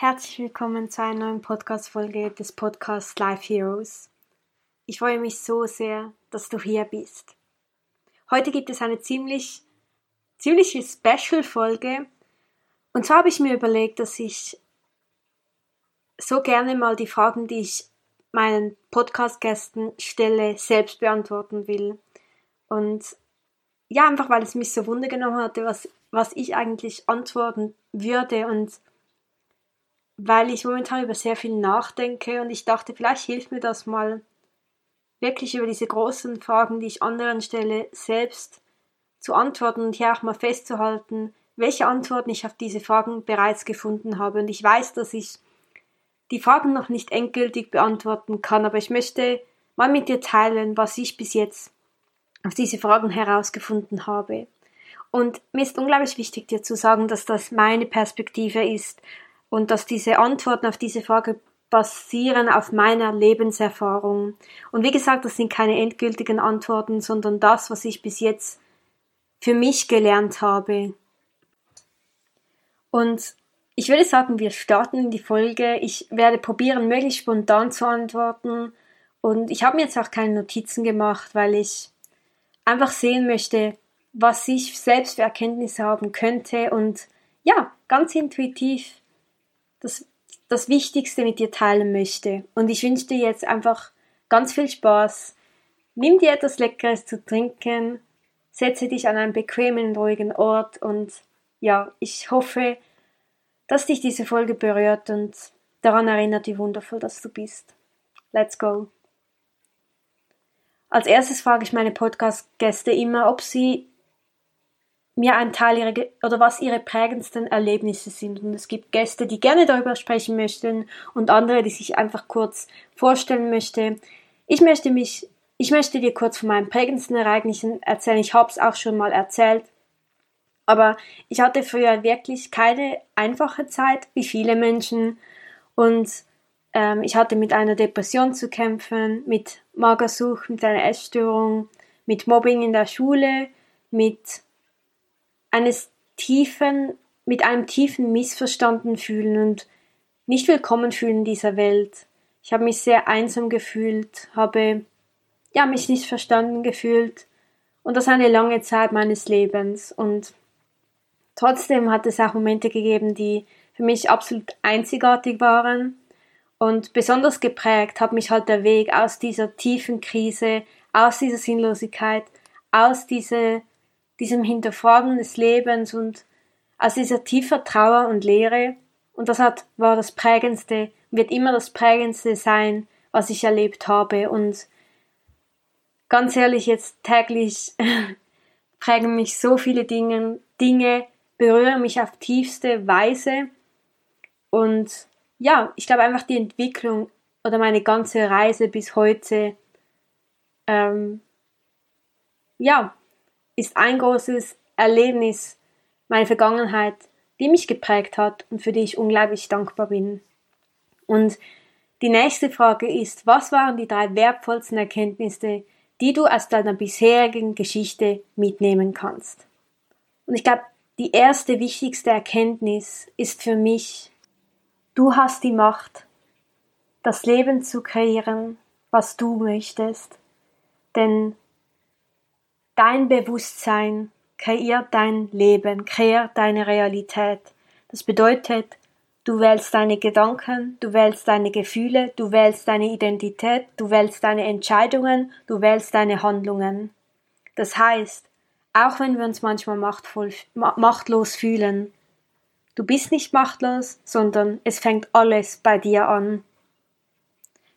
Herzlich willkommen zu einer neuen Podcast-Folge des Podcasts Life Heroes. Ich freue mich so sehr, dass du hier bist. Heute gibt es eine ziemlich, ziemliche Special-Folge. Und zwar habe ich mir überlegt, dass ich so gerne mal die Fragen, die ich meinen Podcast-Gästen stelle, selbst beantworten will. Und ja, einfach weil es mich so Wunder genommen hatte, was, was ich eigentlich antworten würde und weil ich momentan über sehr viel nachdenke und ich dachte, vielleicht hilft mir das mal, wirklich über diese großen Fragen, die ich anderen stelle, selbst zu antworten und hier auch mal festzuhalten, welche Antworten ich auf diese Fragen bereits gefunden habe. Und ich weiß, dass ich die Fragen noch nicht endgültig beantworten kann, aber ich möchte mal mit dir teilen, was ich bis jetzt auf diese Fragen herausgefunden habe. Und mir ist unglaublich wichtig, dir zu sagen, dass das meine Perspektive ist und dass diese Antworten auf diese Frage basieren auf meiner Lebenserfahrung. Und wie gesagt, das sind keine endgültigen Antworten, sondern das, was ich bis jetzt für mich gelernt habe. Und ich würde sagen, wir starten in die Folge. Ich werde probieren, möglichst spontan zu antworten. Und ich habe mir jetzt auch keine Notizen gemacht, weil ich einfach sehen möchte, was ich selbst für Erkenntnisse haben könnte und ja, ganz intuitiv das, das Wichtigste mit dir teilen möchte. Und ich wünsche dir jetzt einfach ganz viel Spaß. Nimm dir etwas Leckeres zu trinken, setze dich an einen bequemen, ruhigen Ort und ja, ich hoffe, dass dich diese Folge berührt und daran erinnert, wie wundervoll dass du bist. Let's go! Als erstes frage ich meine Podcast-Gäste immer, ob sie mir einen Teil ihrer oder was ihre prägendsten Erlebnisse sind. Und es gibt Gäste, die gerne darüber sprechen möchten und andere, die sich einfach kurz vorstellen möchten. Ich möchte mich, ich möchte dir kurz von meinen prägendsten Ereignissen erzählen. Ich habe es auch schon mal erzählt. Aber ich hatte früher wirklich keine einfache Zeit, wie viele Menschen. Und ähm, ich hatte mit einer Depression zu kämpfen, mit Magersucht, mit einer Essstörung, mit Mobbing in der Schule, mit eines tiefen, mit einem tiefen Missverstanden fühlen und nicht willkommen fühlen in dieser Welt. Ich habe mich sehr einsam gefühlt, habe ja mich nicht verstanden gefühlt und das eine lange Zeit meines Lebens und trotzdem hat es auch Momente gegeben, die für mich absolut einzigartig waren und besonders geprägt hat mich halt der Weg aus dieser tiefen Krise, aus dieser Sinnlosigkeit, aus dieser diesem Hinterfragen des Lebens und aus dieser tiefer Trauer und Leere. Und das hat, war das Prägendste, wird immer das Prägendste sein, was ich erlebt habe. Und ganz ehrlich, jetzt täglich prägen mich so viele Dinge, Dinge berühren mich auf tiefste Weise. Und ja, ich glaube einfach die Entwicklung oder meine ganze Reise bis heute, ähm, ja, ist ein großes Erlebnis, meine Vergangenheit, die mich geprägt hat und für die ich unglaublich dankbar bin. Und die nächste Frage ist, was waren die drei wertvollsten Erkenntnisse, die du aus deiner bisherigen Geschichte mitnehmen kannst? Und ich glaube, die erste wichtigste Erkenntnis ist für mich, du hast die Macht, das Leben zu kreieren, was du möchtest. Denn Dein Bewusstsein kreiert dein Leben, kreiert deine Realität. Das bedeutet, du wählst deine Gedanken, du wählst deine Gefühle, du wählst deine Identität, du wählst deine Entscheidungen, du wählst deine Handlungen. Das heißt, auch wenn wir uns manchmal machtvoll, machtlos fühlen, du bist nicht machtlos, sondern es fängt alles bei dir an.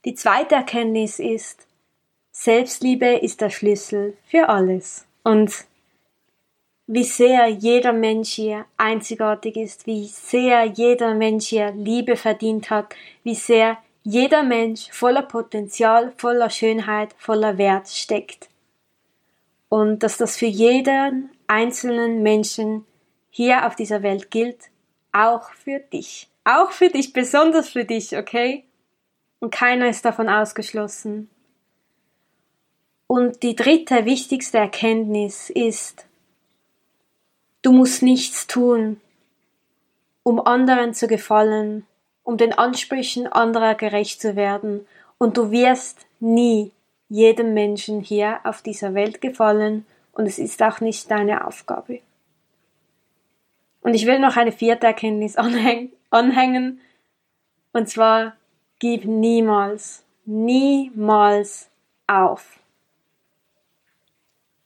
Die zweite Erkenntnis ist, Selbstliebe ist der Schlüssel für alles. Und wie sehr jeder Mensch hier einzigartig ist, wie sehr jeder Mensch hier Liebe verdient hat, wie sehr jeder Mensch voller Potenzial, voller Schönheit, voller Wert steckt. Und dass das für jeden einzelnen Menschen hier auf dieser Welt gilt, auch für dich. Auch für dich, besonders für dich, okay? Und keiner ist davon ausgeschlossen. Und die dritte wichtigste Erkenntnis ist, du musst nichts tun, um anderen zu gefallen, um den Ansprüchen anderer gerecht zu werden, und du wirst nie jedem Menschen hier auf dieser Welt gefallen, und es ist auch nicht deine Aufgabe. Und ich will noch eine vierte Erkenntnis anhängen, und zwar, gib niemals, niemals auf.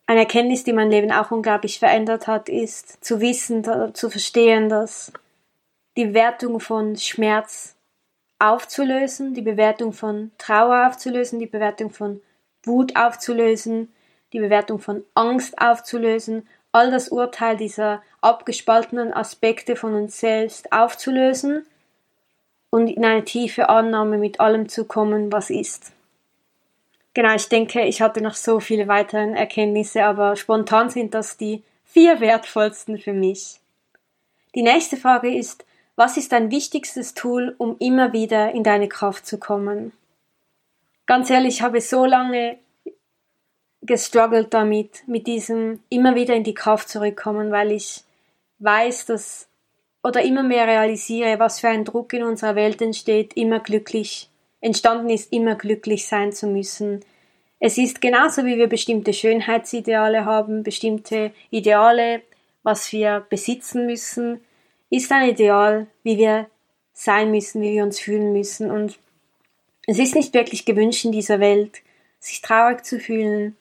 Eine Erkenntnis, die mein Leben auch unglaublich verändert hat, ist zu wissen, zu verstehen, dass die Wertung von Schmerz aufzulösen, die Bewertung von Trauer aufzulösen, die Bewertung von Wut aufzulösen, die Bewertung von Angst aufzulösen, all das Urteil dieser abgespaltenen Aspekte von uns selbst aufzulösen und in eine tiefe Annahme mit allem zu kommen, was ist. Genau, ich denke, ich hatte noch so viele weitere Erkenntnisse, aber spontan sind das die vier wertvollsten für mich. Die nächste Frage ist, was ist dein wichtigstes Tool, um immer wieder in deine Kraft zu kommen? Ganz ehrlich, ich habe so lange gestruggelt damit, mit diesem immer wieder in die Kraft zurückkommen, weil ich weiß, dass oder immer mehr realisiere, was für ein Druck in unserer Welt entsteht, immer glücklich, entstanden ist, immer glücklich sein zu müssen. Es ist genauso wie wir bestimmte Schönheitsideale haben, bestimmte Ideale, was wir besitzen müssen, ist ein Ideal, wie wir sein müssen, wie wir uns fühlen müssen. Und es ist nicht wirklich gewünscht in dieser Welt, sich traurig zu fühlen,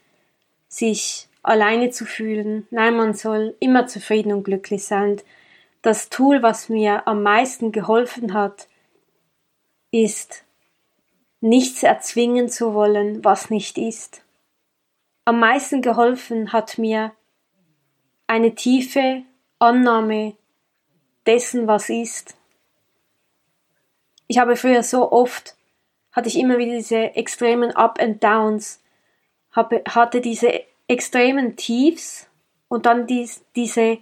sich alleine zu fühlen. Nein, man soll immer zufrieden und glücklich sein. Das Tool, was mir am meisten geholfen hat, ist, nichts erzwingen zu wollen, was nicht ist. Am meisten geholfen hat mir eine tiefe Annahme dessen, was ist. Ich habe früher so oft, hatte ich immer wieder diese extremen Up and Downs, hatte diese extremen Tiefs und dann dies, diese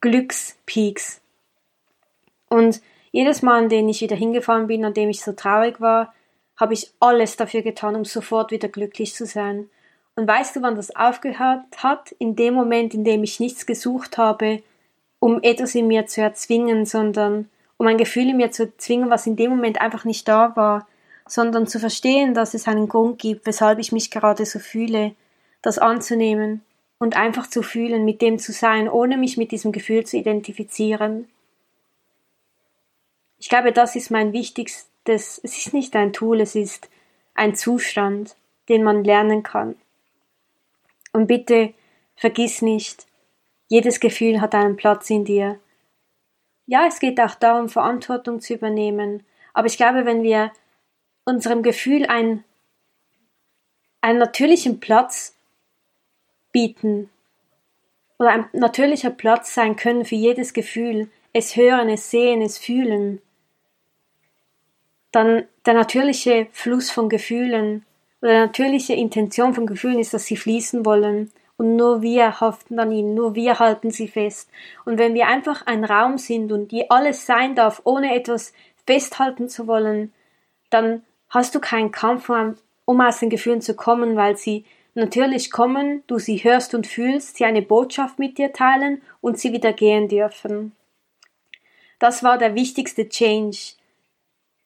Glückspeaks. Und jedes Mal, an dem ich wieder hingefahren bin, an dem ich so traurig war, habe ich alles dafür getan, um sofort wieder glücklich zu sein. Und weißt du, wann das aufgehört hat? In dem Moment, in dem ich nichts gesucht habe, um etwas in mir zu erzwingen, sondern um ein Gefühl in mir zu zwingen, was in dem Moment einfach nicht da war, sondern zu verstehen, dass es einen Grund gibt, weshalb ich mich gerade so fühle, das anzunehmen und einfach zu fühlen, mit dem zu sein, ohne mich mit diesem Gefühl zu identifizieren. Ich glaube, das ist mein wichtigstes, es ist nicht ein Tool, es ist ein Zustand, den man lernen kann. Und bitte vergiss nicht, jedes Gefühl hat einen Platz in dir. Ja, es geht auch darum, Verantwortung zu übernehmen. Aber ich glaube, wenn wir unserem Gefühl ein, einen natürlichen Platz bieten oder ein natürlicher Platz sein können für jedes Gefühl, es hören, es sehen, es fühlen, dann der natürliche Fluss von Gefühlen oder die natürliche Intention von Gefühlen ist, dass sie fließen wollen und nur wir haften an ihnen, nur wir halten sie fest. Und wenn wir einfach ein Raum sind und die alles sein darf, ohne etwas festhalten zu wollen, dann hast du keinen Kampf, um aus den Gefühlen zu kommen, weil sie natürlich kommen, du sie hörst und fühlst, sie eine Botschaft mit dir teilen und sie wieder gehen dürfen. Das war der wichtigste Change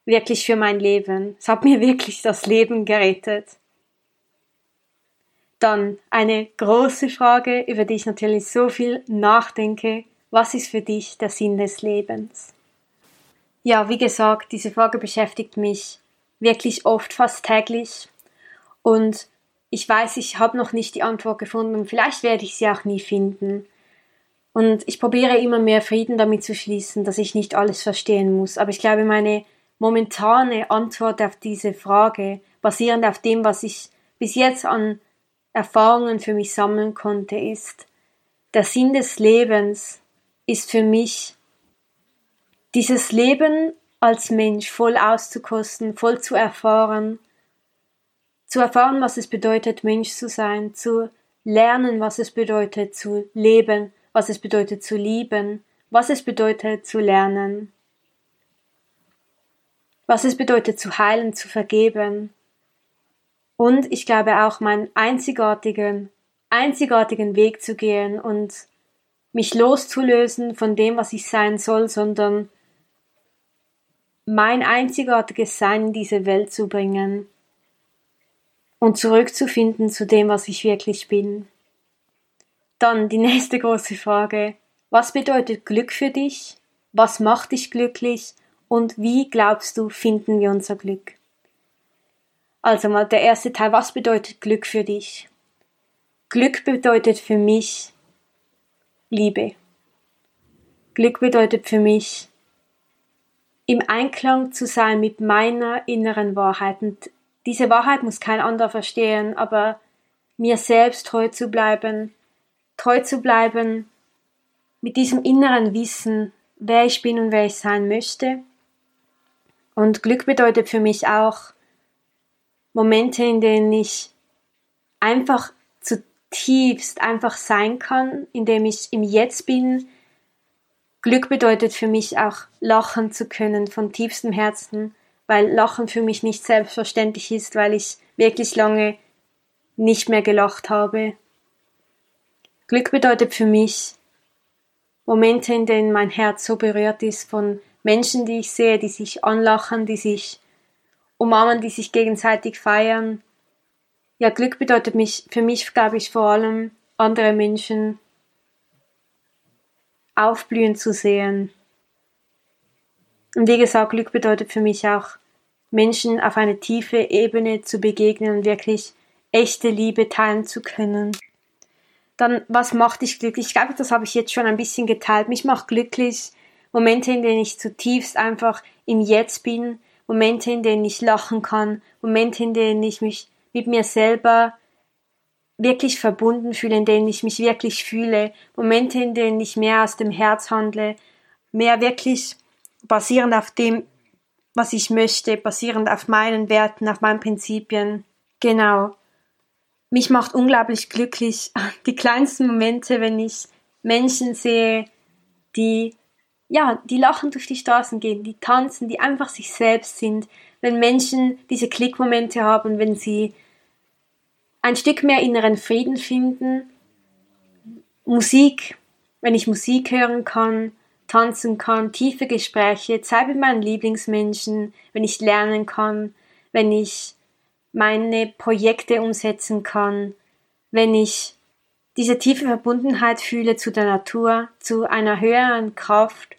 wirklich für mein Leben. Es hat mir wirklich das Leben gerettet. Dann eine große Frage, über die ich natürlich so viel nachdenke. Was ist für dich der Sinn des Lebens? Ja, wie gesagt, diese Frage beschäftigt mich wirklich oft, fast täglich. Und ich weiß, ich habe noch nicht die Antwort gefunden und vielleicht werde ich sie auch nie finden. Und ich probiere immer mehr Frieden damit zu schließen, dass ich nicht alles verstehen muss. Aber ich glaube, meine momentane Antwort auf diese Frage, basierend auf dem, was ich bis jetzt an Erfahrungen für mich sammeln konnte, ist, der Sinn des Lebens ist für mich dieses Leben als Mensch voll auszukosten, voll zu erfahren, zu erfahren, was es bedeutet, Mensch zu sein, zu lernen, was es bedeutet, zu leben, was es bedeutet, zu lieben, was es bedeutet, zu lernen, was es bedeutet, zu heilen, zu vergeben. Und ich glaube auch meinen einzigartigen, einzigartigen Weg zu gehen und mich loszulösen von dem, was ich sein soll, sondern mein einzigartiges Sein in diese Welt zu bringen und zurückzufinden zu dem, was ich wirklich bin. Dann die nächste große Frage. Was bedeutet Glück für dich? Was macht dich glücklich? Und wie glaubst du, finden wir unser Glück? Also mal der erste Teil. Was bedeutet Glück für dich? Glück bedeutet für mich Liebe. Glück bedeutet für mich im Einklang zu sein mit meiner inneren Wahrheit. Und diese Wahrheit muss kein anderer verstehen, aber mir selbst treu zu bleiben, treu zu bleiben mit diesem inneren Wissen, wer ich bin und wer ich sein möchte. Und Glück bedeutet für mich auch Momente, in denen ich einfach zutiefst einfach sein kann, in dem ich im Jetzt bin. Glück bedeutet für mich auch lachen zu können von tiefstem Herzen, weil Lachen für mich nicht selbstverständlich ist, weil ich wirklich lange nicht mehr gelacht habe. Glück bedeutet für mich Momente, in denen mein Herz so berührt ist von Menschen, die ich sehe, die sich anlachen, die sich umarmen, die sich gegenseitig feiern. Ja, Glück bedeutet mich, für mich, glaube ich, vor allem andere Menschen aufblühen zu sehen. Und wie gesagt, Glück bedeutet für mich auch Menschen auf eine tiefe Ebene zu begegnen und wirklich echte Liebe teilen zu können. Dann, was macht dich glücklich? Ich glaube, das habe ich jetzt schon ein bisschen geteilt. Mich macht glücklich Momente, in denen ich zutiefst einfach im Jetzt bin, Momente, in denen ich lachen kann, Momente, in denen ich mich mit mir selber wirklich verbunden fühle, in denen ich mich wirklich fühle, Momente, in denen ich mehr aus dem Herz handle, mehr wirklich basierend auf dem, was ich möchte, basierend auf meinen Werten, auf meinen Prinzipien. Genau. Mich macht unglaublich glücklich die kleinsten Momente, wenn ich Menschen sehe, die ja, die lachen durch die Straßen gehen, die tanzen, die einfach sich selbst sind. Wenn Menschen diese Klickmomente haben, wenn sie ein Stück mehr inneren Frieden finden, Musik, wenn ich Musik hören kann, tanzen kann, tiefe Gespräche, Zeit mit meinen Lieblingsmenschen, wenn ich lernen kann, wenn ich meine Projekte umsetzen kann, wenn ich diese tiefe Verbundenheit fühle zu der Natur, zu einer höheren Kraft.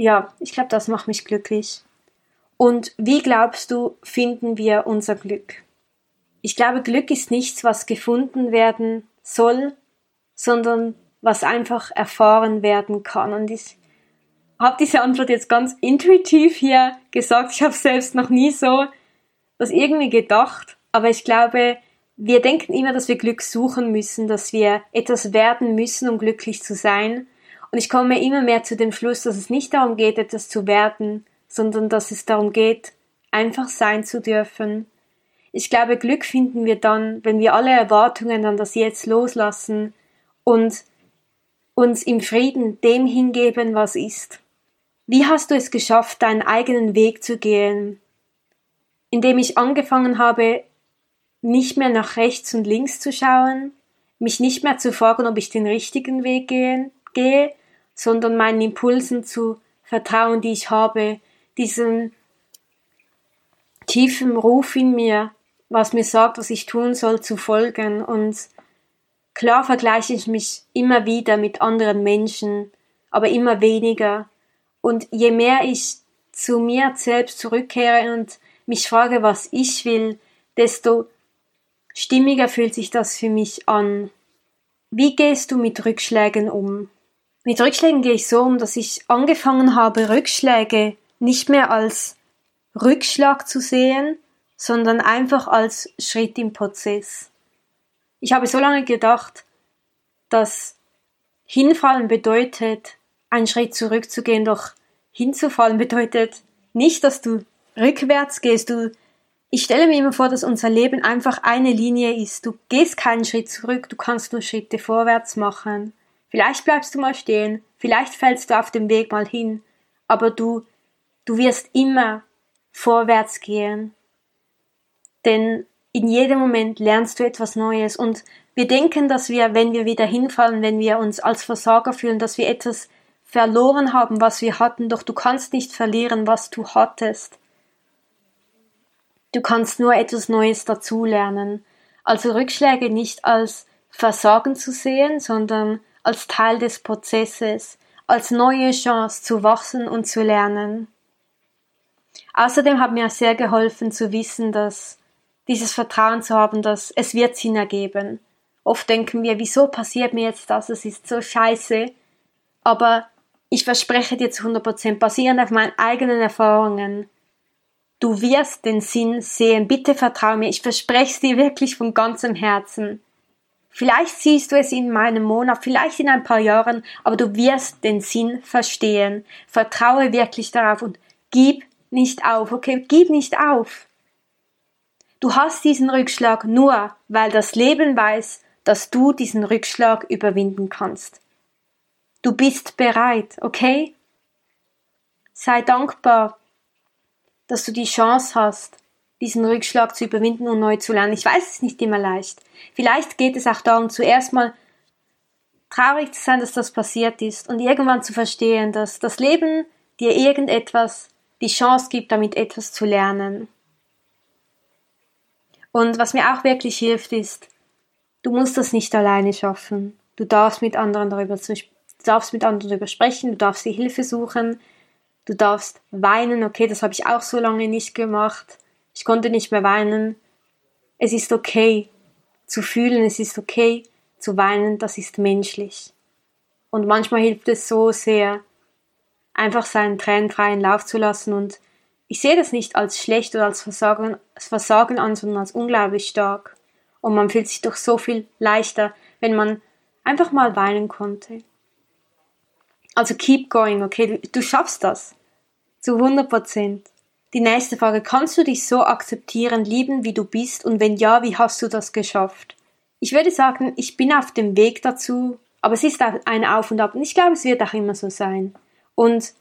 Ja, ich glaube, das macht mich glücklich. Und wie glaubst du, finden wir unser Glück? Ich glaube, Glück ist nichts, was gefunden werden soll, sondern was einfach erfahren werden kann. Und ich habe diese Antwort jetzt ganz intuitiv hier gesagt. Ich habe selbst noch nie so das irgendwie gedacht. Aber ich glaube, wir denken immer, dass wir Glück suchen müssen, dass wir etwas werden müssen, um glücklich zu sein. Und ich komme immer mehr zu dem Schluss, dass es nicht darum geht, etwas zu werden, sondern dass es darum geht, einfach sein zu dürfen. Ich glaube, Glück finden wir dann, wenn wir alle Erwartungen an das Jetzt loslassen und uns im Frieden dem hingeben, was ist. Wie hast du es geschafft, deinen eigenen Weg zu gehen? Indem ich angefangen habe, nicht mehr nach rechts und links zu schauen, mich nicht mehr zu fragen, ob ich den richtigen Weg gehen, gehe, sondern meinen Impulsen zu vertrauen, die ich habe, diesen tiefen Ruf in mir, was mir sagt, was ich tun soll, zu folgen. Und klar vergleiche ich mich immer wieder mit anderen Menschen, aber immer weniger. Und je mehr ich zu mir selbst zurückkehre und mich frage, was ich will, desto stimmiger fühlt sich das für mich an. Wie gehst du mit Rückschlägen um? Mit Rückschlägen gehe ich so um, dass ich angefangen habe, Rückschläge nicht mehr als Rückschlag zu sehen, sondern einfach als Schritt im Prozess. Ich habe so lange gedacht, dass hinfallen bedeutet, einen Schritt zurückzugehen, doch hinzufallen bedeutet nicht, dass du rückwärts gehst. Du, ich stelle mir immer vor, dass unser Leben einfach eine Linie ist. Du gehst keinen Schritt zurück, du kannst nur Schritte vorwärts machen. Vielleicht bleibst du mal stehen, vielleicht fällst du auf dem Weg mal hin, aber du, du wirst immer vorwärts gehen. Denn in jedem Moment lernst du etwas Neues und wir denken, dass wir, wenn wir wieder hinfallen, wenn wir uns als Versager fühlen, dass wir etwas verloren haben, was wir hatten, doch du kannst nicht verlieren, was du hattest. Du kannst nur etwas Neues dazulernen. Also Rückschläge nicht als Versagen zu sehen, sondern als Teil des Prozesses, als neue Chance zu wachsen und zu lernen. Außerdem hat mir sehr geholfen zu wissen, dass dieses Vertrauen zu haben, dass es wird Sinn ergeben. Oft denken wir, wieso passiert mir jetzt das? Es ist so scheiße. Aber ich verspreche dir zu 100% basierend auf meinen eigenen Erfahrungen. Du wirst den Sinn sehen. Bitte vertrau mir. Ich verspreche es dir wirklich von ganzem Herzen. Vielleicht siehst du es in meinem Monat, vielleicht in ein paar Jahren, aber du wirst den Sinn verstehen. Vertraue wirklich darauf und gib nicht auf, okay? Gib nicht auf. Du hast diesen Rückschlag nur, weil das Leben weiß, dass du diesen Rückschlag überwinden kannst. Du bist bereit, okay? Sei dankbar, dass du die Chance hast, diesen Rückschlag zu überwinden und neu zu lernen. Ich weiß, es ist nicht immer leicht. Vielleicht geht es auch darum, zuerst mal traurig zu sein, dass das passiert ist und irgendwann zu verstehen, dass das Leben dir irgendetwas die Chance gibt, damit etwas zu lernen. Und was mir auch wirklich hilft, ist, du musst das nicht alleine schaffen. Du darfst mit anderen darüber zu darfst mit anderen darüber sprechen, du darfst dir Hilfe suchen, du darfst weinen, okay, das habe ich auch so lange nicht gemacht. Ich konnte nicht mehr weinen. Es ist okay zu fühlen, es ist okay zu weinen, das ist menschlich. Und manchmal hilft es so sehr, einfach seinen Tränen freien Lauf zu lassen und ich sehe das nicht als schlecht oder als Versagen, als Versagen an, sondern als unglaublich stark. Und man fühlt sich doch so viel leichter, wenn man einfach mal weinen konnte. Also keep going, okay? Du, du schaffst das. Zu 100 Prozent. Die nächste Frage. Kannst du dich so akzeptieren, lieben, wie du bist? Und wenn ja, wie hast du das geschafft? Ich würde sagen, ich bin auf dem Weg dazu, aber es ist ein Auf und Ab. Und ich glaube, es wird auch immer so sein. Und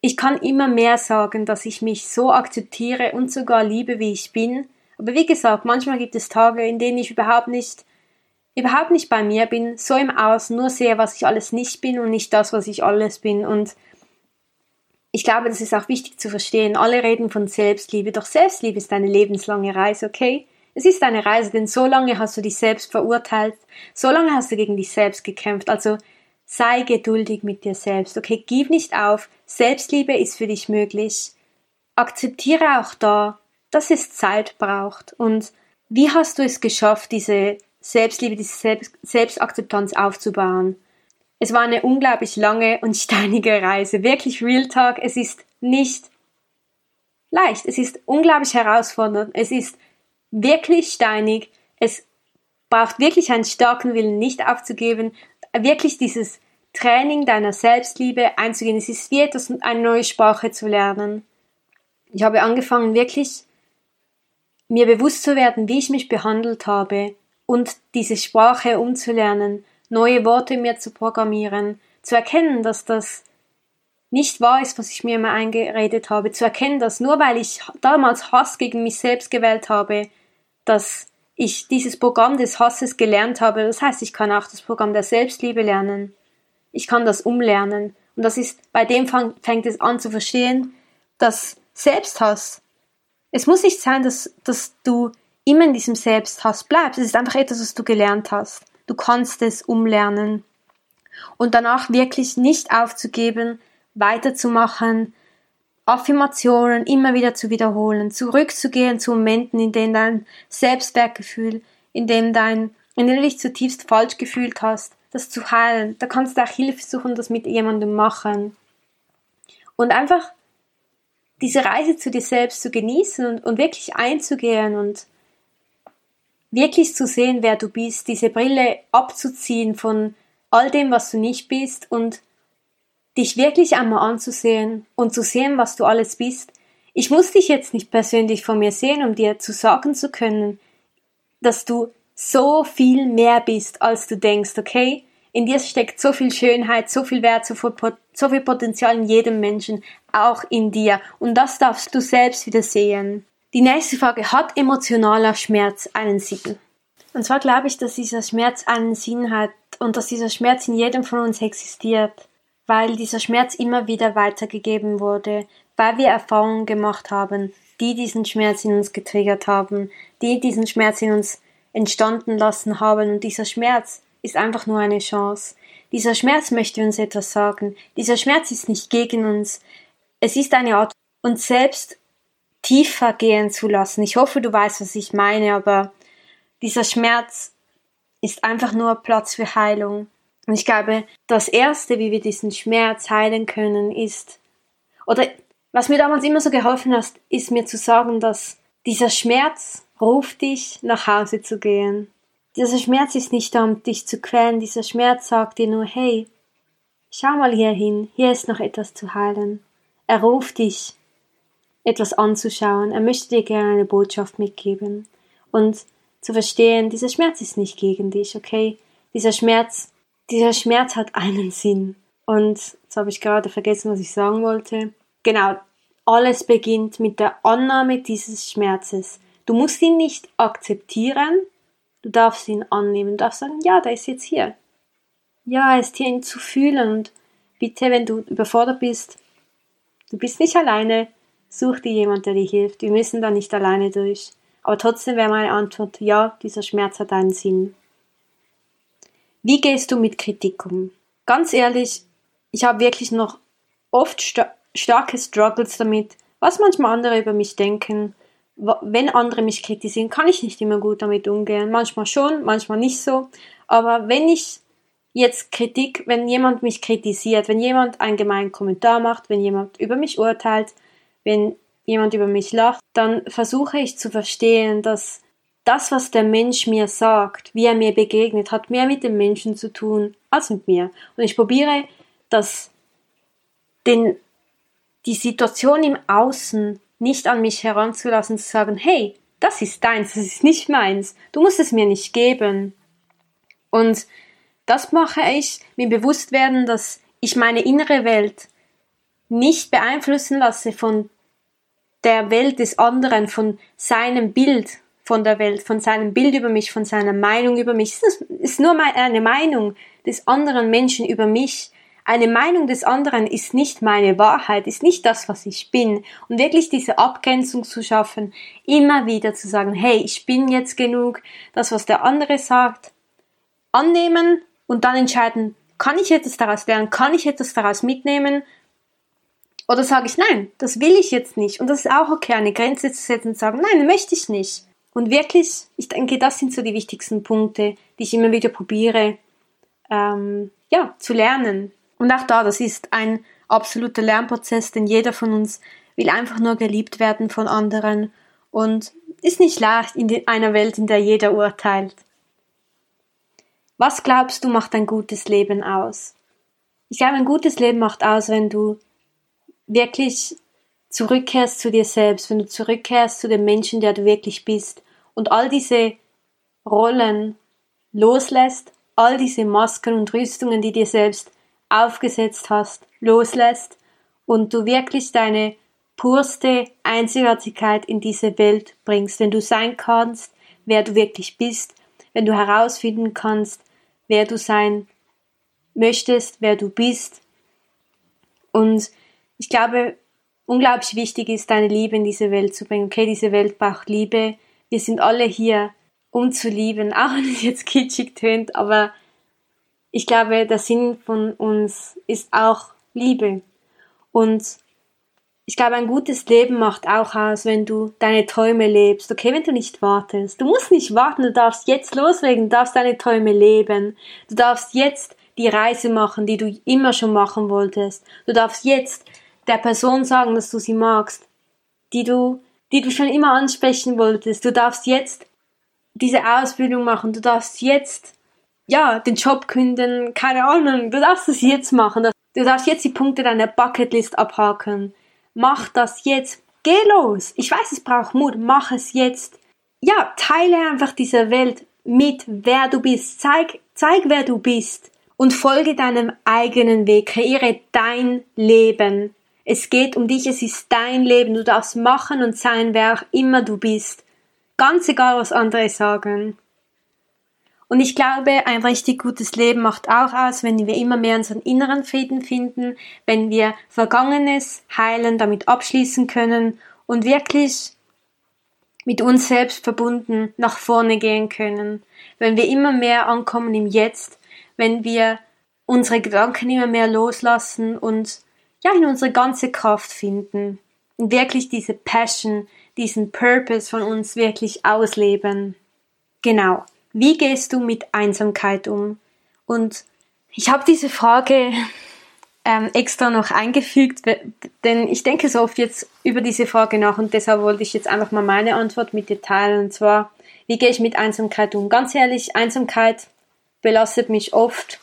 ich kann immer mehr sagen, dass ich mich so akzeptiere und sogar liebe, wie ich bin. Aber wie gesagt, manchmal gibt es Tage, in denen ich überhaupt nicht überhaupt nicht bei mir bin, so im Außen nur sehe, was ich alles nicht bin und nicht das, was ich alles bin. Und ich glaube, das ist auch wichtig zu verstehen. Alle reden von Selbstliebe, doch Selbstliebe ist eine lebenslange Reise, okay? Es ist eine Reise, denn so lange hast du dich selbst verurteilt, so lange hast du gegen dich selbst gekämpft. Also sei geduldig mit dir selbst, okay? Gib nicht auf. Selbstliebe ist für dich möglich. Akzeptiere auch da, dass es Zeit braucht. Und wie hast du es geschafft, diese Selbstliebe, diese Selbst Selbstakzeptanz aufzubauen. Es war eine unglaublich lange und steinige Reise. Wirklich Real Talk. Es ist nicht leicht. Es ist unglaublich herausfordernd. Es ist wirklich steinig. Es braucht wirklich einen starken Willen, nicht aufzugeben. Wirklich dieses Training deiner Selbstliebe einzugehen. Es ist wie etwas, eine neue Sprache zu lernen. Ich habe angefangen, wirklich mir bewusst zu werden, wie ich mich behandelt habe, und diese Sprache umzulernen, neue Worte mir zu programmieren, zu erkennen, dass das nicht wahr ist, was ich mir immer eingeredet habe, zu erkennen, dass nur weil ich damals Hass gegen mich selbst gewählt habe, dass ich dieses Programm des Hasses gelernt habe, das heißt, ich kann auch das Programm der Selbstliebe lernen. Ich kann das umlernen. Und das ist, bei dem fängt es an zu verstehen, dass Selbsthass, es muss nicht sein, dass, dass du immer in diesem Selbsthass bleibst. Es ist einfach etwas, was du gelernt hast. Du kannst es umlernen. Und danach wirklich nicht aufzugeben, weiterzumachen, Affirmationen immer wieder zu wiederholen, zurückzugehen zu Momenten, in denen dein Selbstwertgefühl, in dem dein, in denen du dich zutiefst falsch gefühlt hast, das zu heilen. Da kannst du auch Hilfe suchen, das mit jemandem machen. Und einfach diese Reise zu dir selbst zu genießen und, und wirklich einzugehen und wirklich zu sehen, wer du bist, diese Brille abzuziehen von all dem, was du nicht bist und dich wirklich einmal anzusehen und zu sehen, was du alles bist. Ich muss dich jetzt nicht persönlich vor mir sehen, um dir zu sagen zu können, dass du so viel mehr bist, als du denkst, okay? In dir steckt so viel Schönheit, so viel Wert, so viel Potenzial in jedem Menschen, auch in dir. Und das darfst du selbst wieder sehen. Die nächste Frage, hat emotionaler Schmerz einen Sinn? Und zwar glaube ich, dass dieser Schmerz einen Sinn hat und dass dieser Schmerz in jedem von uns existiert, weil dieser Schmerz immer wieder weitergegeben wurde, weil wir Erfahrungen gemacht haben, die diesen Schmerz in uns getriggert haben, die diesen Schmerz in uns entstanden lassen haben und dieser Schmerz ist einfach nur eine Chance. Dieser Schmerz möchte uns etwas sagen. Dieser Schmerz ist nicht gegen uns. Es ist eine Art, uns selbst tiefer gehen zu lassen. Ich hoffe, du weißt, was ich meine, aber dieser Schmerz ist einfach nur Platz für Heilung. Und ich glaube, das Erste, wie wir diesen Schmerz heilen können, ist, oder was mir damals immer so geholfen hat, ist mir zu sagen, dass dieser Schmerz ruft dich, nach Hause zu gehen. Dieser Schmerz ist nicht da, um dich zu quälen. Dieser Schmerz sagt dir nur, hey, schau mal hier hin, hier ist noch etwas zu heilen. Er ruft dich, etwas anzuschauen. Er möchte dir gerne eine Botschaft mitgeben. Und zu verstehen, dieser Schmerz ist nicht gegen dich, okay? Dieser Schmerz, dieser Schmerz hat einen Sinn. Und jetzt habe ich gerade vergessen, was ich sagen wollte. Genau, alles beginnt mit der Annahme dieses Schmerzes. Du musst ihn nicht akzeptieren, du darfst ihn annehmen, du darfst sagen, ja, der ist jetzt hier. Ja, er ist hier, ihn zu fühlen und bitte, wenn du überfordert bist, du bist nicht alleine, such dir jemand, der dir hilft. Wir müssen da nicht alleine durch. Aber trotzdem wäre meine Antwort, ja, dieser Schmerz hat einen Sinn. Wie gehst du mit Kritik um? Ganz ehrlich, ich habe wirklich noch oft sta starke Struggles damit, was manchmal andere über mich denken. Wenn andere mich kritisieren, kann ich nicht immer gut damit umgehen. Manchmal schon, manchmal nicht so. Aber wenn ich jetzt Kritik, wenn jemand mich kritisiert, wenn jemand einen gemeinen Kommentar macht, wenn jemand über mich urteilt, wenn jemand über mich lacht, dann versuche ich zu verstehen, dass das, was der Mensch mir sagt, wie er mir begegnet, hat mehr mit dem Menschen zu tun als mit mir. Und ich probiere, dass den, die Situation im Außen nicht an mich heranzulassen, zu sagen, hey, das ist deins, das ist nicht meins, du musst es mir nicht geben. Und das mache ich, mir bewusst werden, dass ich meine innere Welt nicht beeinflussen lasse von der Welt des anderen, von seinem Bild von der Welt, von seinem Bild über mich, von seiner Meinung über mich. Es ist nur eine Meinung des anderen Menschen über mich. Eine Meinung des anderen ist nicht meine Wahrheit, ist nicht das, was ich bin. Und wirklich diese Abgrenzung zu schaffen, immer wieder zu sagen, hey, ich bin jetzt genug, das, was der andere sagt, annehmen und dann entscheiden, kann ich etwas daraus lernen, kann ich etwas daraus mitnehmen oder sage ich, nein, das will ich jetzt nicht. Und das ist auch okay, eine Grenze zu setzen und sagen, nein, möchte ich nicht. Und wirklich, ich denke, das sind so die wichtigsten Punkte, die ich immer wieder probiere, ähm, ja, zu lernen. Und auch da, das ist ein absoluter Lernprozess, denn jeder von uns will einfach nur geliebt werden von anderen und ist nicht leicht in einer Welt, in der jeder urteilt. Was glaubst du macht ein gutes Leben aus? Ich glaube, ein gutes Leben macht aus, wenn du wirklich zurückkehrst zu dir selbst, wenn du zurückkehrst zu dem Menschen, der du wirklich bist und all diese Rollen loslässt, all diese Masken und Rüstungen, die dir selbst aufgesetzt hast, loslässt und du wirklich deine purste Einzigartigkeit in diese Welt bringst, wenn du sein kannst, wer du wirklich bist, wenn du herausfinden kannst, wer du sein möchtest, wer du bist und ich glaube, unglaublich wichtig ist, deine Liebe in diese Welt zu bringen. Okay, diese Welt braucht Liebe. Wir sind alle hier, um zu lieben, auch wenn es jetzt kitschig tönt, aber ich glaube, der Sinn von uns ist auch Liebe. Und ich glaube, ein gutes Leben macht auch aus, wenn du deine Träume lebst. Okay, wenn du nicht wartest. Du musst nicht warten, du darfst jetzt loslegen, du darfst deine Träume leben. Du darfst jetzt die Reise machen, die du immer schon machen wolltest. Du darfst jetzt der Person sagen, dass du sie magst, die du, die du schon immer ansprechen wolltest. Du darfst jetzt diese Ausbildung machen, du darfst jetzt ja, den Job künden, keine Ahnung, du darfst es jetzt machen. Du darfst jetzt die Punkte deiner Bucketlist abhaken. Mach das jetzt. Geh los. Ich weiß, es braucht Mut. Mach es jetzt. Ja, teile einfach diese Welt mit, wer du bist. Zeig, zeig, wer du bist. Und folge deinem eigenen Weg. Kreiere dein Leben. Es geht um dich, es ist dein Leben. Du darfst machen und sein, wer auch immer du bist. Ganz egal, was andere sagen. Und ich glaube, ein richtig gutes Leben macht auch aus, wenn wir immer mehr unseren inneren Frieden finden, wenn wir Vergangenes heilen, damit abschließen können und wirklich mit uns selbst verbunden nach vorne gehen können. Wenn wir immer mehr ankommen im Jetzt, wenn wir unsere Gedanken immer mehr loslassen und ja, in unsere ganze Kraft finden und wirklich diese Passion, diesen Purpose von uns wirklich ausleben. Genau. Wie gehst du mit Einsamkeit um? Und ich habe diese Frage ähm, extra noch eingefügt, denn ich denke so oft jetzt über diese Frage nach und deshalb wollte ich jetzt einfach mal meine Antwort mit dir teilen. Und zwar, wie gehe ich mit Einsamkeit um? Ganz ehrlich, Einsamkeit belastet mich oft.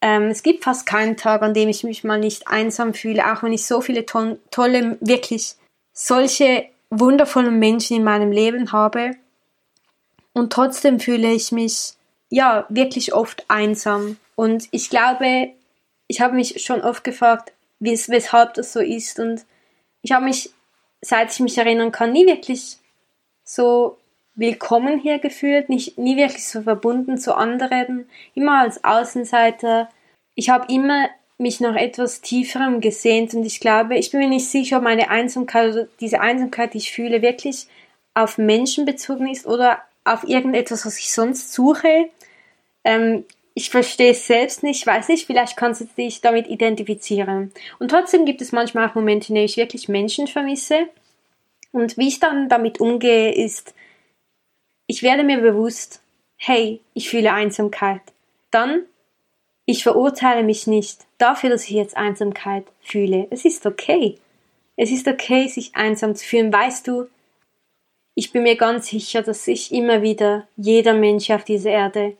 Ähm, es gibt fast keinen Tag, an dem ich mich mal nicht einsam fühle, auch wenn ich so viele to tolle, wirklich solche wundervollen Menschen in meinem Leben habe. Und trotzdem fühle ich mich, ja, wirklich oft einsam. Und ich glaube, ich habe mich schon oft gefragt, wes weshalb das so ist. Und ich habe mich, seit ich mich erinnern kann, nie wirklich so willkommen hier gefühlt, nicht, nie wirklich so verbunden zu anderen, immer als Außenseiter. Ich habe immer mich nach etwas Tieferem gesehnt und ich glaube, ich bin mir nicht sicher, ob meine Einsamkeit oder diese Einsamkeit, die ich fühle, wirklich auf Menschen bezogen ist oder auf irgendetwas, was ich sonst suche. Ähm, ich verstehe es selbst nicht, weiß nicht, vielleicht kannst du dich damit identifizieren. Und trotzdem gibt es manchmal auch Momente, in denen ich wirklich Menschen vermisse. Und wie ich dann damit umgehe, ist, ich werde mir bewusst, hey, ich fühle Einsamkeit. Dann, ich verurteile mich nicht dafür, dass ich jetzt Einsamkeit fühle. Es ist okay. Es ist okay, sich einsam zu fühlen. Weißt du, ich bin mir ganz sicher, dass sich immer wieder jeder Mensch auf dieser Erde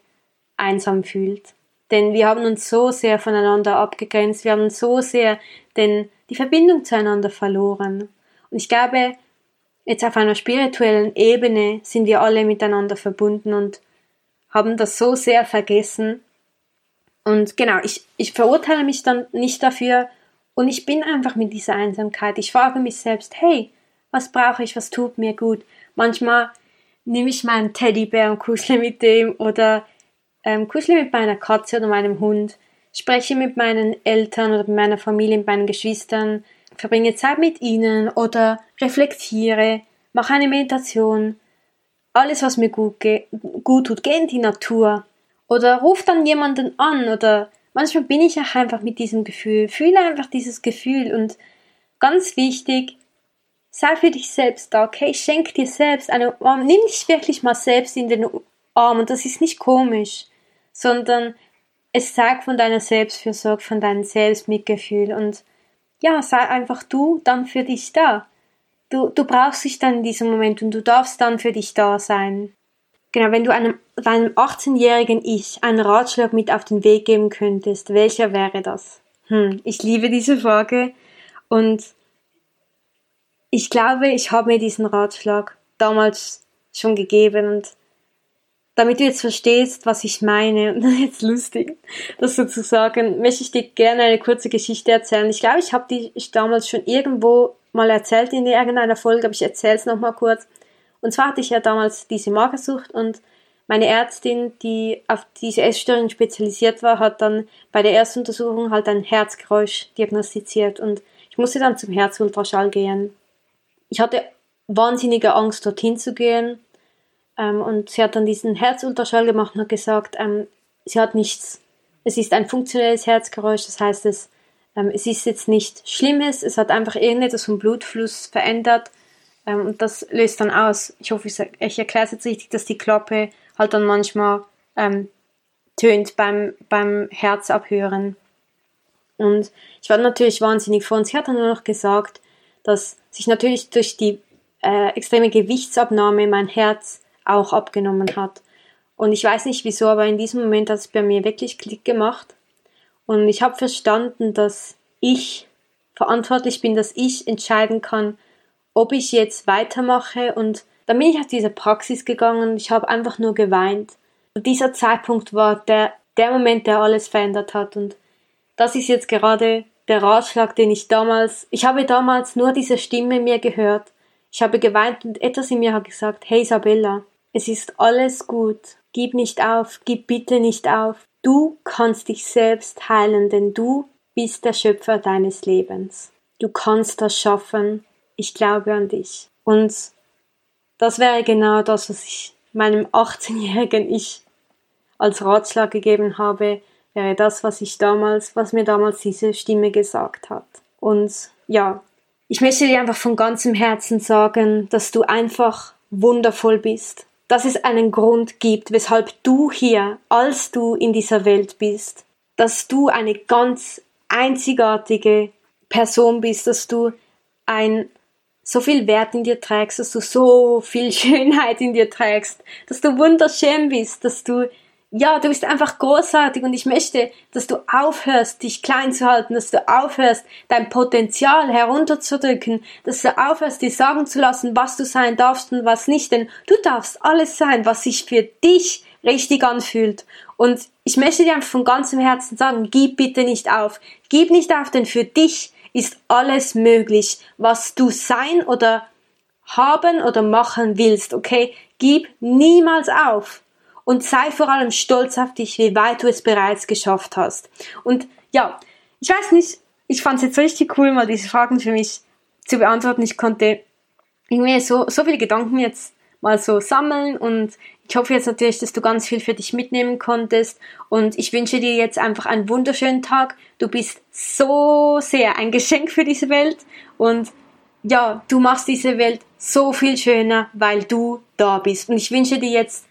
einsam fühlt. Denn wir haben uns so sehr voneinander abgegrenzt, wir haben so sehr den, die Verbindung zueinander verloren. Und ich glaube, jetzt auf einer spirituellen Ebene sind wir alle miteinander verbunden und haben das so sehr vergessen. Und genau, ich, ich verurteile mich dann nicht dafür und ich bin einfach mit dieser Einsamkeit. Ich frage mich selbst, hey, was brauche ich, was tut mir gut? Manchmal nehme ich meinen Teddybär und kuschle mit dem oder ähm, kuschle mit meiner Katze oder meinem Hund, spreche mit meinen Eltern oder mit meiner Familie, mit meinen Geschwistern, verbringe Zeit mit ihnen oder reflektiere, mache eine Meditation, alles, was mir gut, gut tut, geh in die Natur oder ruf dann jemanden an oder manchmal bin ich auch einfach mit diesem Gefühl, fühle einfach dieses Gefühl und ganz wichtig, sei für dich selbst da, okay? Schenk dir selbst einen Arm. Nimm dich wirklich mal selbst in den Arm. Und das ist nicht komisch, sondern es zeigt von deiner Selbstfürsorge, von deinem Selbstmitgefühl. Und ja, sei einfach du dann für dich da. Du, du brauchst dich dann in diesem Moment und du darfst dann für dich da sein. Genau, wenn du einem, deinem 18-jährigen Ich einen Ratschlag mit auf den Weg geben könntest, welcher wäre das? Hm, ich liebe diese Frage und ich glaube, ich habe mir diesen Ratschlag damals schon gegeben und damit du jetzt verstehst, was ich meine, und jetzt lustig, das sozusagen, möchte ich dir gerne eine kurze Geschichte erzählen. Ich glaube, ich habe die damals schon irgendwo mal erzählt in irgendeiner Folge, aber ich erzähle es nochmal kurz. Und zwar hatte ich ja damals diese Magersucht und meine Ärztin, die auf diese Essstörung spezialisiert war, hat dann bei der ersten Untersuchung halt ein Herzgeräusch diagnostiziert und ich musste dann zum Herzultraschall gehen ich hatte wahnsinnige Angst, dorthin zu gehen. Ähm, und sie hat dann diesen Herzultraschall gemacht und hat gesagt, ähm, sie hat nichts. Es ist ein funktionelles Herzgeräusch, das heißt, es, ähm, es ist jetzt nicht Schlimmes, es hat einfach irgendetwas vom Blutfluss verändert. Ähm, und das löst dann aus. Ich hoffe, ich, ich erkläre es jetzt richtig, dass die Klappe halt dann manchmal ähm, tönt beim, beim Herzabhören. Und ich war natürlich wahnsinnig froh. Und sie hat dann nur noch gesagt, dass sich natürlich durch die äh, extreme Gewichtsabnahme mein Herz auch abgenommen hat. Und ich weiß nicht wieso, aber in diesem Moment hat es bei mir wirklich Klick gemacht. Und ich habe verstanden, dass ich verantwortlich bin, dass ich entscheiden kann, ob ich jetzt weitermache. Und dann bin ich auf diese Praxis gegangen. Ich habe einfach nur geweint. Und dieser Zeitpunkt war der, der Moment, der alles verändert hat. Und das ist jetzt gerade der Ratschlag, den ich damals, ich habe damals nur diese Stimme mir gehört. Ich habe geweint und etwas in mir hat gesagt, hey Isabella, es ist alles gut. Gib nicht auf, gib bitte nicht auf. Du kannst dich selbst heilen, denn du bist der Schöpfer deines Lebens. Du kannst das schaffen. Ich glaube an dich. Und das wäre genau das, was ich meinem 18-jährigen Ich als Ratschlag gegeben habe, wäre das, was ich damals, was mir damals diese Stimme gesagt hat. Und ja, ich möchte dir einfach von ganzem Herzen sagen, dass du einfach wundervoll bist. Dass es einen Grund gibt, weshalb du hier, als du in dieser Welt bist, dass du eine ganz einzigartige Person bist, dass du ein so viel Wert in dir trägst, dass du so viel Schönheit in dir trägst, dass du wunderschön bist, dass du ja, du bist einfach großartig und ich möchte, dass du aufhörst, dich klein zu halten, dass du aufhörst, dein Potenzial herunterzudrücken, dass du aufhörst, dir sagen zu lassen, was du sein darfst und was nicht, denn du darfst alles sein, was sich für dich richtig anfühlt. Und ich möchte dir einfach von ganzem Herzen sagen, gib bitte nicht auf. Gib nicht auf, denn für dich ist alles möglich, was du sein oder haben oder machen willst, okay? Gib niemals auf und sei vor allem stolz auf dich, wie weit du es bereits geschafft hast. Und ja, ich weiß nicht, ich fand es jetzt richtig cool, mal diese Fragen für mich zu beantworten. Ich konnte irgendwie so, so viele Gedanken jetzt mal so sammeln und ich hoffe jetzt natürlich, dass du ganz viel für dich mitnehmen konntest und ich wünsche dir jetzt einfach einen wunderschönen Tag. Du bist so sehr ein Geschenk für diese Welt und ja, du machst diese Welt so viel schöner, weil du da bist. Und ich wünsche dir jetzt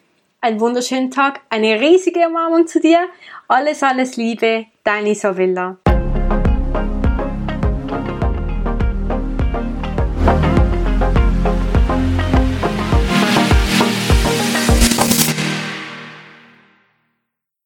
einen wunderschönen Tag, eine riesige Umarmung zu dir. Alles, alles Liebe, deine Isabella.